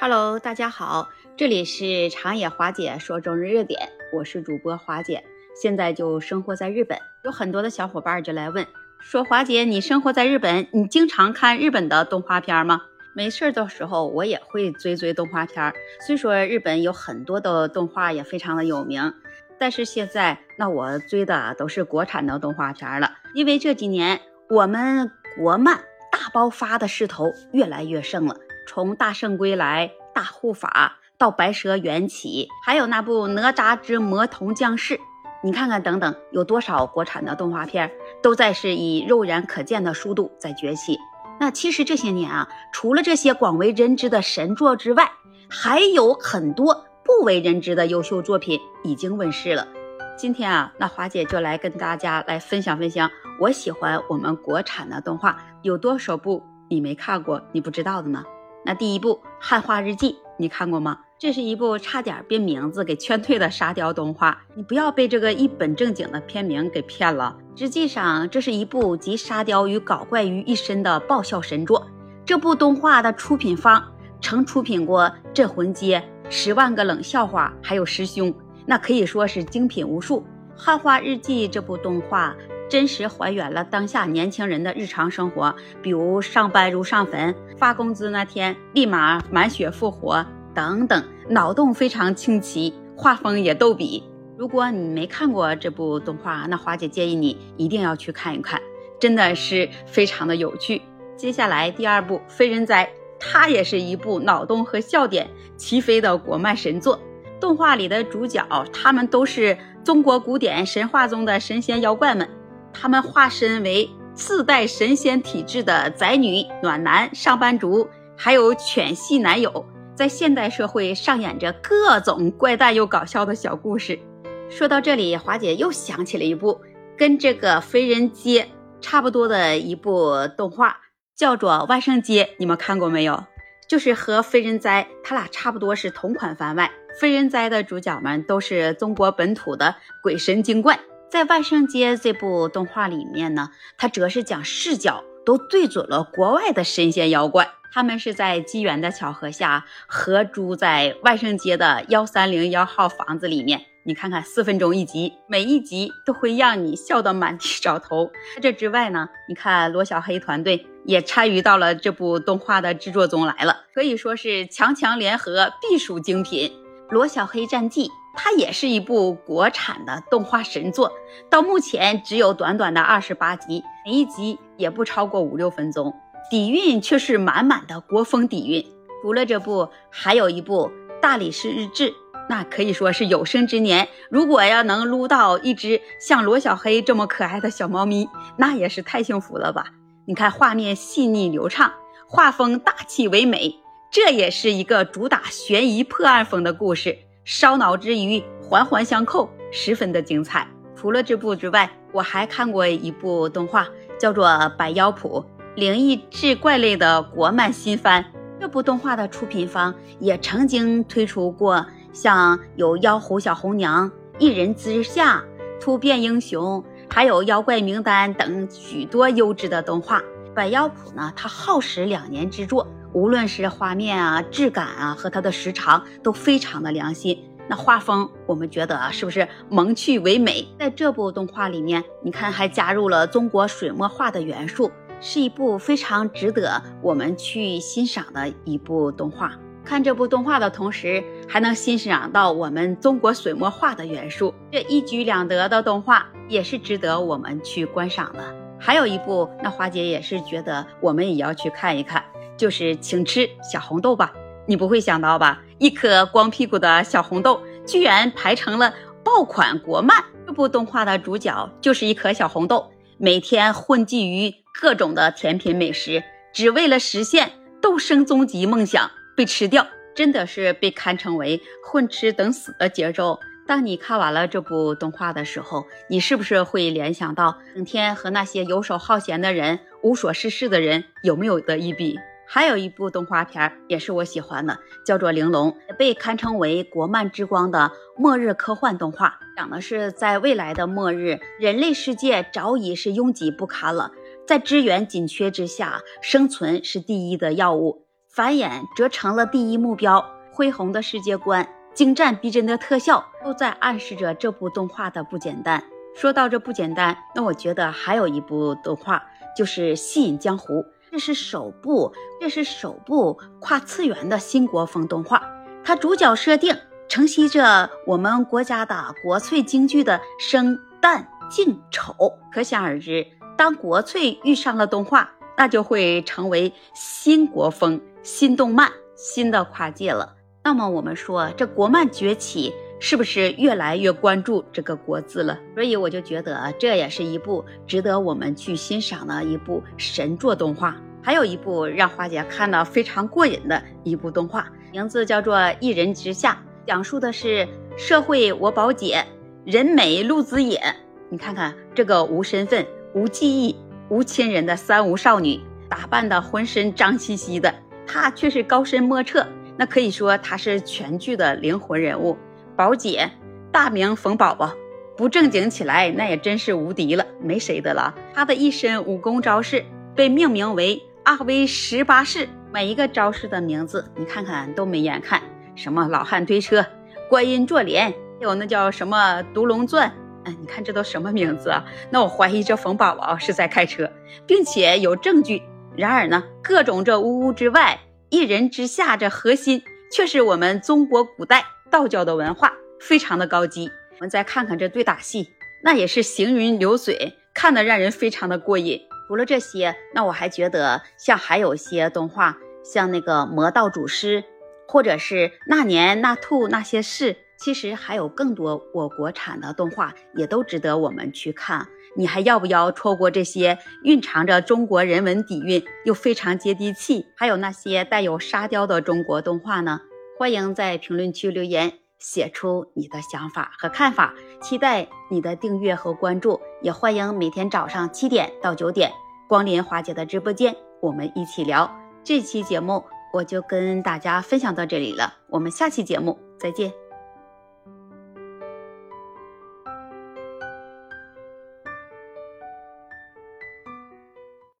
Hello，大家好，这里是长野华姐说中日热点，我是主播华姐，现在就生活在日本。有很多的小伙伴就来问，说华姐，你生活在日本，你经常看日本的动画片吗？没事的时候，我也会追追动画片。虽说日本有很多的动画也非常的有名，但是现在那我追的都是国产的动画片了，因为这几年我们国漫大爆发的势头越来越盛了。从《大圣归来》《大护法》到《白蛇缘起》，还有那部《哪吒之魔童降世》，你看看等等，有多少国产的动画片都在是以肉眼可见的速度在崛起。那其实这些年啊，除了这些广为人知的神作之外，还有很多不为人知的优秀作品已经问世了。今天啊，那华姐就来跟大家来分享分享，我喜欢我们国产的动画有多少部你没看过，你不知道的呢？那第一部《汉化日记》，你看过吗？这是一部差点被名字给劝退的沙雕动画。你不要被这个一本正经的片名给骗了。实际上，这是一部集沙雕与搞怪于一身的爆笑神作。这部动画的出品方曾出品过《镇魂街》《十万个冷笑话》，还有《师兄》，那可以说是精品无数。《汉化日记》这部动画。真实还原了当下年轻人的日常生活，比如上班如上坟，发工资那天立马满血复活等等，脑洞非常清奇，画风也逗比。如果你没看过这部动画，那花姐建议你一定要去看一看，真的是非常的有趣。接下来第二部《非人哉》，它也是一部脑洞和笑点齐飞的国漫神作。动画里的主角，他们都是中国古典神话中的神仙妖怪们。他们化身为自带神仙体质的宅女、暖男、上班族，还有犬系男友，在现代社会上演着各种怪诞又搞笑的小故事。说到这里，华姐又想起了一部跟这个《飞人街》差不多的一部动画，叫做《万圣街》，你们看过没有？就是和《飞人哉》他俩差不多是同款番外，《飞人哉》的主角们都是中国本土的鬼神精怪。在《万圣节》这部动画里面呢，它则是将视角都对准了国外的神仙妖怪。他们是在机缘的巧合下合租在万圣节的幺三零幺号房子里面。你看看，四分钟一集，每一集都会让你笑得满地找头。在这之外呢，你看罗小黑团队也参与到了这部动画的制作中来了，可以说是强强联合，必属精品。《罗小黑战记》。它也是一部国产的动画神作，到目前只有短短的二十八集，每一集也不超过五六分钟，底蕴却是满满的国风底蕴。除了这部，还有一部《大理石日志》，那可以说是有生之年，如果要能撸到一只像罗小黑这么可爱的小猫咪，那也是太幸福了吧！你看，画面细腻流畅，画风大气唯美，这也是一个主打悬疑破案风的故事。烧脑之余，环环相扣，十分的精彩。除了这部之外，我还看过一部动画，叫做《百妖谱》，灵异志怪类的国漫新番。这部动画的出品方也曾经推出过像有《妖狐小红娘》《一人之下》《突变英雄》，还有《妖怪名单》等许多优质的动画。《百妖谱》呢，它耗时两年制作。无论是画面啊、质感啊和它的时长都非常的良心。那画风，我们觉得啊，是不是萌趣唯美？在这部动画里面，你看还加入了中国水墨画的元素，是一部非常值得我们去欣赏的一部动画。看这部动画的同时，还能欣赏到我们中国水墨画的元素，这一举两得的动画也是值得我们去观赏的。还有一部，那花姐也是觉得我们也要去看一看。就是请吃小红豆吧，你不会想到吧？一颗光屁股的小红豆，居然排成了爆款国漫。这部动画的主角就是一颗小红豆，每天混迹于各种的甜品美食，只为了实现豆生终极梦想被吃掉，真的是被堪称为混吃等死的节奏。当你看完了这部动画的时候，你是不是会联想到整天和那些游手好闲的人、无所事事的人有没有的一比？还有一部动画片也是我喜欢的，叫做《玲珑》，被堪称为国漫之光的末日科幻动画，讲的是在未来的末日，人类世界早已是拥挤不堪了，在资源紧缺之下，生存是第一的要务。繁衍则成了第一目标。恢宏的世界观、精湛逼真的特效，都在暗示着这部动画的不简单。说到这不简单，那我觉得还有一部动画就是《戏瘾江湖》，这是首部，这是首部跨次元的新国风动画。它主角设定承袭着我们国家的国粹京剧的生旦净丑，可想而知，当国粹遇上了动画，那就会成为新国风、新动漫、新的跨界了。那么我们说，这国漫崛起是不是越来越关注这个国字了？所以我就觉得这也是一部值得我们去欣赏的一部神作动画。还有一部让花姐看到非常过瘾的一部动画，名字叫做《一人之下》，讲述的是社会我宝姐人美路子野。你看看这个无身份、无记忆、无亲人的三无少女，打扮的浑身脏兮兮的，她却是高深莫测。那可以说她是全剧的灵魂人物，宝姐，大名冯宝宝，不正经起来那也真是无敌了，没谁的了。她的一身武功招式被命名为阿威十八式，每一个招式的名字你看看都没眼看，什么老汉推车、观音坐莲，还有那叫什么独龙钻，哎，你看这都什么名字啊？那我怀疑这冯宝宝是在开车，并且有证据。然而呢，各种这呜呜之外。一人之下，这核心却是我们中国古代道教的文化，非常的高级。我们再看看这对打戏，那也是行云流水，看得让人非常的过瘾。除了这些，那我还觉得像还有些动画，像那个《魔道祖师》，或者是那年那兔那些事。其实还有更多我国产的动画，也都值得我们去看。你还要不要错过这些蕴藏着中国人文底蕴又非常接地气，还有那些带有沙雕的中国动画呢？欢迎在评论区留言，写出你的想法和看法。期待你的订阅和关注，也欢迎每天早上七点到九点光临华姐的直播间，我们一起聊。这期节目我就跟大家分享到这里了，我们下期节目再见。